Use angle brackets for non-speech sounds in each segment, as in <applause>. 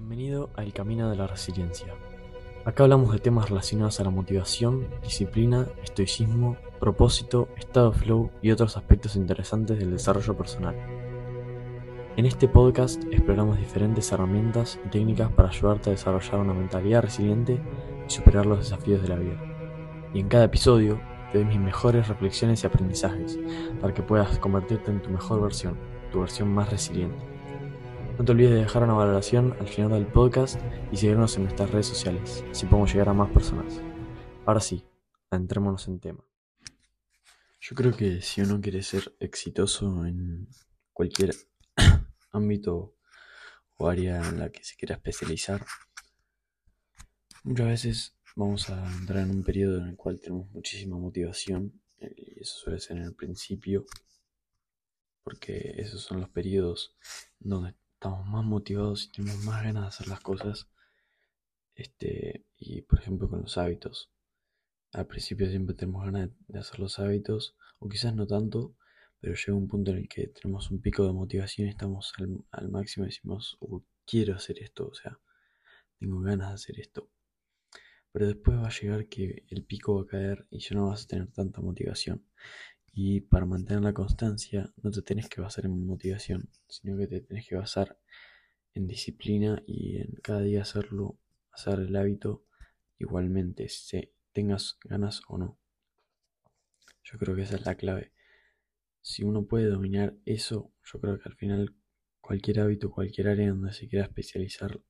Bienvenido a El Camino de la Resiliencia. Acá hablamos de temas relacionados a la motivación, disciplina, estoicismo, propósito, estado flow y otros aspectos interesantes del desarrollo personal. En este podcast exploramos diferentes herramientas y técnicas para ayudarte a desarrollar una mentalidad resiliente y superar los desafíos de la vida. Y en cada episodio te doy mis mejores reflexiones y aprendizajes para que puedas convertirte en tu mejor versión, tu versión más resiliente. No te olvides de dejar una valoración al final del podcast y seguirnos en nuestras redes sociales, así podemos llegar a más personas. Ahora sí, entrémonos en tema. Yo creo que si uno quiere ser exitoso en cualquier <coughs> ámbito o área en la que se quiera especializar, muchas veces vamos a entrar en un periodo en el cual tenemos muchísima motivación y eso suele ser en el principio porque esos son los periodos donde estamos más motivados y tenemos más ganas de hacer las cosas. Este, y por ejemplo con los hábitos. Al principio siempre tenemos ganas de hacer los hábitos, o quizás no tanto, pero llega un punto en el que tenemos un pico de motivación estamos al, máximo y decimos, uh, quiero hacer esto, o sea, tengo ganas de hacer esto. Pero después va a llegar que el pico va a caer y ya no vas a tener tanta motivación. Y para mantener la constancia no te tenés que basar en motivación, sino que te tenés que basar en disciplina y en cada día hacerlo, hacer el hábito igualmente, si tengas ganas o no. Yo creo que esa es la clave. Si uno puede dominar eso, yo creo que al final cualquier hábito, cualquier área donde se quiera especializar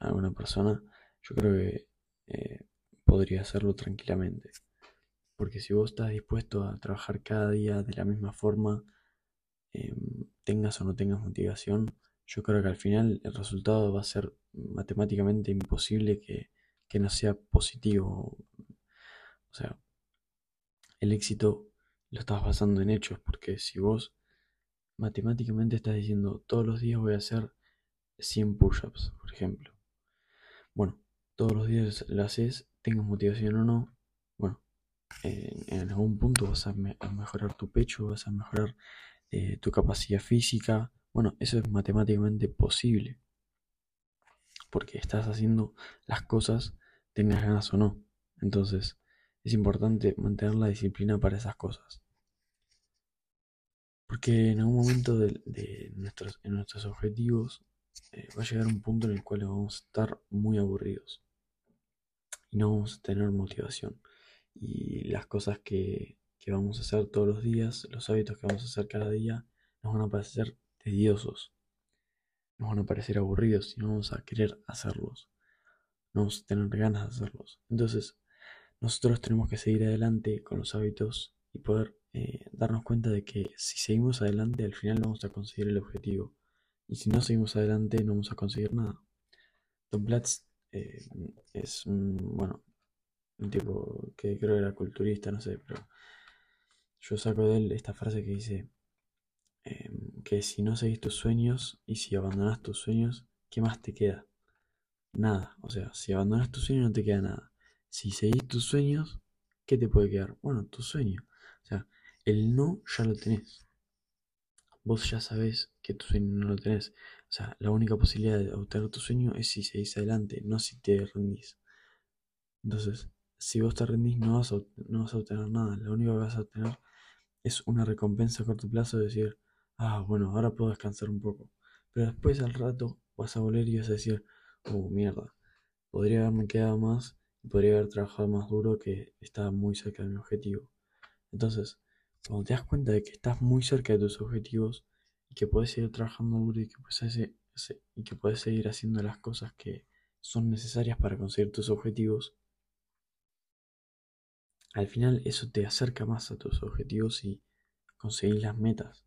a una persona, yo creo que eh, podría hacerlo tranquilamente. Porque si vos estás dispuesto a trabajar cada día de la misma forma, em, tengas o no tengas motivación, yo creo que al final el resultado va a ser matemáticamente imposible que, que no sea positivo. O sea, el éxito lo estás basando en hechos, porque si vos matemáticamente estás diciendo todos los días voy a hacer 100 push-ups, por ejemplo. Bueno, todos los días lo haces, tengas motivación o no, bueno, en, algún punto vas a, mejorar tu pecho, vas a mejorar eh, tu capacidad física. Bueno, eso es matemáticamente posible. Porque estás haciendo las cosas, tengas ganas o no. Entonces, es importante mantener la disciplina para esas cosas. Porque en algún momento de, nuestros objetivos eh, va a llegar un punto en el cual vamos a estar muy aburridos. Y no vamos a tener motivación y las cosas que, vamos a hacer todos los días, los hábitos que vamos a hacer cada día, nos van a parecer tediosos, nos van a parecer aburridos y no vamos a querer hacerlos, no vamos a tener ganas de hacerlos. Entonces, nosotros tenemos que seguir adelante con los hábitos y poder eh, darnos cuenta de que si seguimos adelante, al final vamos a conseguir el objetivo. Y si no seguimos adelante, no vamos a conseguir nada. Tom Platz eh, es, bueno, un tipo que creo que era culturista, no sé, pero yo saco de él esta frase que dice em, que si no seguís tus sueños y si abandonas tus sueños, ¿qué más te queda? Nada, o sea, si abandonas tus sueños no te queda nada. Si seguís tus sueños, ¿qué te puede quedar? Bueno, tu sueño. O sea, el no ya lo tenés. Vos ya sabés que tu sueño no lo tenés. O sea, la única posibilidad de obtener tu sueño es si seguís adelante, no si te rendís. Entonces, si vos te rendís no vas, a, no vas a obtener nada. Lo único que vas a obtener es una recompensa a corto plazo de decir, ah, bueno, ahora puedo descansar un poco. Pero después al rato vas a volver y vas a decir, oh, mierda, podría haberme quedado más y podría haber trabajado más duro que estaba muy cerca de mi objetivo. Entonces, cuando te das cuenta de que estás muy cerca de tus objetivos y que puedes seguir trabajando duro y que puedes, y que puedes seguir haciendo las cosas que son necesarias para conseguir tus objetivos, al final eso te acerca más a tus objetivos y conseguir las metas.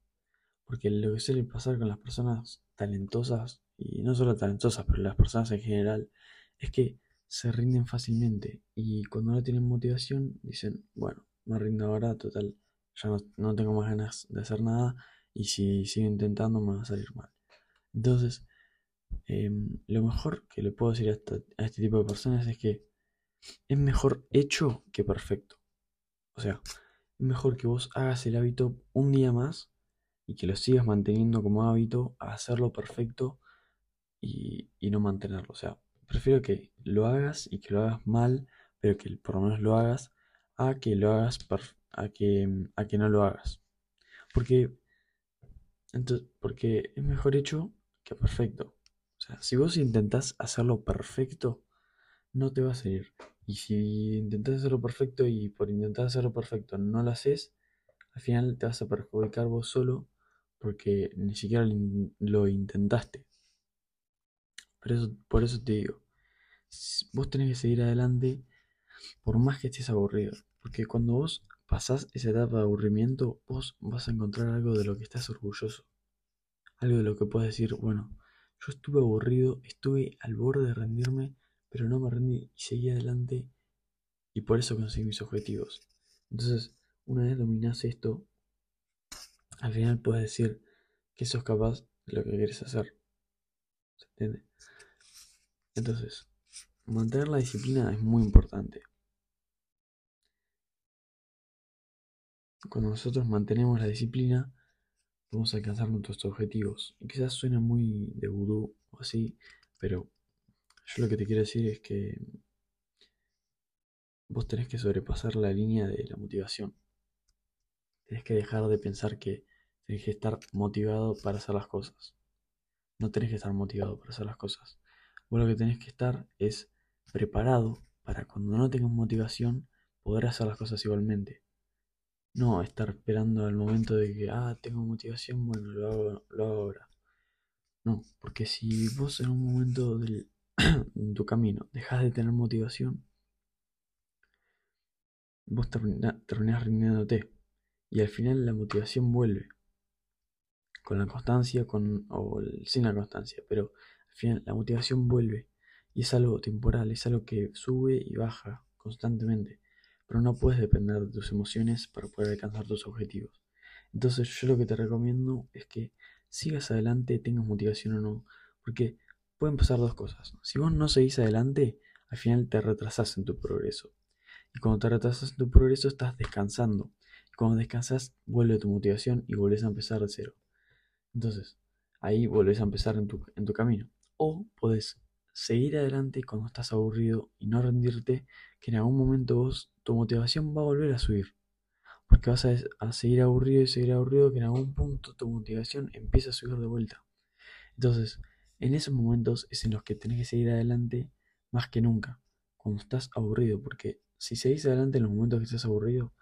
Porque lo que suele pasar con las personas talentosas, y no solo talentosas, pero las personas en general, es que se rinden fácilmente y cuando no tienen motivación dicen, bueno, me rindo ahora, total, ya no, tengo más ganas de hacer nada y si sigo intentando me va a salir mal. Entonces, em, lo mejor que le puedo decir a este tipo de personas es que es mejor hecho que perfecto. O sea, es mejor que vos hagas el hábito un día más y que lo sigas manteniendo como hábito a hacerlo perfecto y, y no mantenerlo. O sea, prefiero que lo hagas y que lo hagas mal, pero que por lo menos lo hagas, a que lo hagas, a que, a que no lo hagas. Porque, entonces, porque es mejor hecho que perfecto. O sea, si vos intentás hacerlo perfecto, no te va a salir. Y si intentás hacerlo perfecto y por intentar hacerlo perfecto no lo haces, al final te vas a perjudicar vos solo porque ni siquiera lo intentaste. Por eso, por eso te digo, vos tenés que seguir adelante por más que estés aburrido. Porque cuando vos pasás esa etapa de aburrimiento, vos vas a encontrar algo de lo que estás orgulloso. Algo de lo que puedes decir, bueno, yo estuve aburrido, estuve al borde de rendirme, pero no me rendí y seguí adelante y por eso conseguí mis objetivos. Entonces, una vez dominás esto, al final puedes decir que sos capaz de lo que quieres hacer. ¿Se entiende? Entonces, mantener la disciplina es muy importante. Cuando nosotros mantenemos la disciplina, vamos a alcanzar nuestros objetivos. Quizás suena muy de vudú o así, pero yo lo que te quiero decir es que vos tenés que sobrepasar la línea de la motivación. Tenés que dejar de pensar que tenés que estar motivado para hacer las cosas. No tenés que estar motivado para hacer las cosas. Vos lo que tenés que estar es preparado para cuando no tengas motivación poder hacer las cosas igualmente. No estar esperando al momento de que, ah, tengo motivación, bueno, lo hago, lo hago ahora. No, porque si vos en un momento del, en tu camino dejas de tener motivación, vos terminás rindiéndote. Y al final la motivación vuelve. Con la constancia con, o sin la constancia. Pero al final la motivación vuelve. Y es algo temporal, es algo que sube y baja constantemente. Pero no puedes depender de tus emociones para poder alcanzar tus objetivos. Entonces yo lo que te recomiendo es que sigas adelante, tengas motivación o no. Porque pueden pasar dos cosas. Si vos no seguís adelante, al final te retrasas en tu progreso. Y cuando te retrasas en tu progreso, estás descansando. Y cuando descansas, vuelve tu motivación y volvés a empezar de cero. Entonces, ahí volvés a empezar en tu, en tu camino. O podés seguir adelante cuando estás aburrido y no rendirte, que en algún momento vos, tu motivación va a volver a subir. Porque vas a, a seguir aburrido y seguir aburrido, que en algún punto tu motivación empieza a subir de vuelta. Entonces, en esos momentos es en los que tenés que seguir adelante más que nunca, cuando estás aburrido, porque si seguís adelante en los momentos que estás aburrido,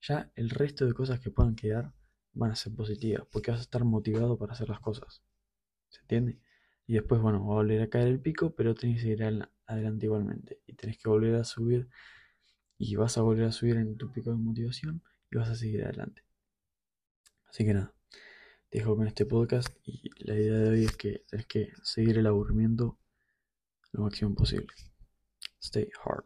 ya el resto de cosas que puedan quedar van a ser positivas, porque vas a estar motivado para hacer las cosas. ¿Se entiende? Y después, bueno, va a volver a caer el pico, pero tenés que seguir adelante igualmente. Y tenés que volver a subir, y vas a volver a subir en tu pico de motivación, y vas a seguir adelante. Así que nada dejo con este podcast y la idea de hoy es que tenés que seguir el aburrimiento lo máximo posible. Stay hard.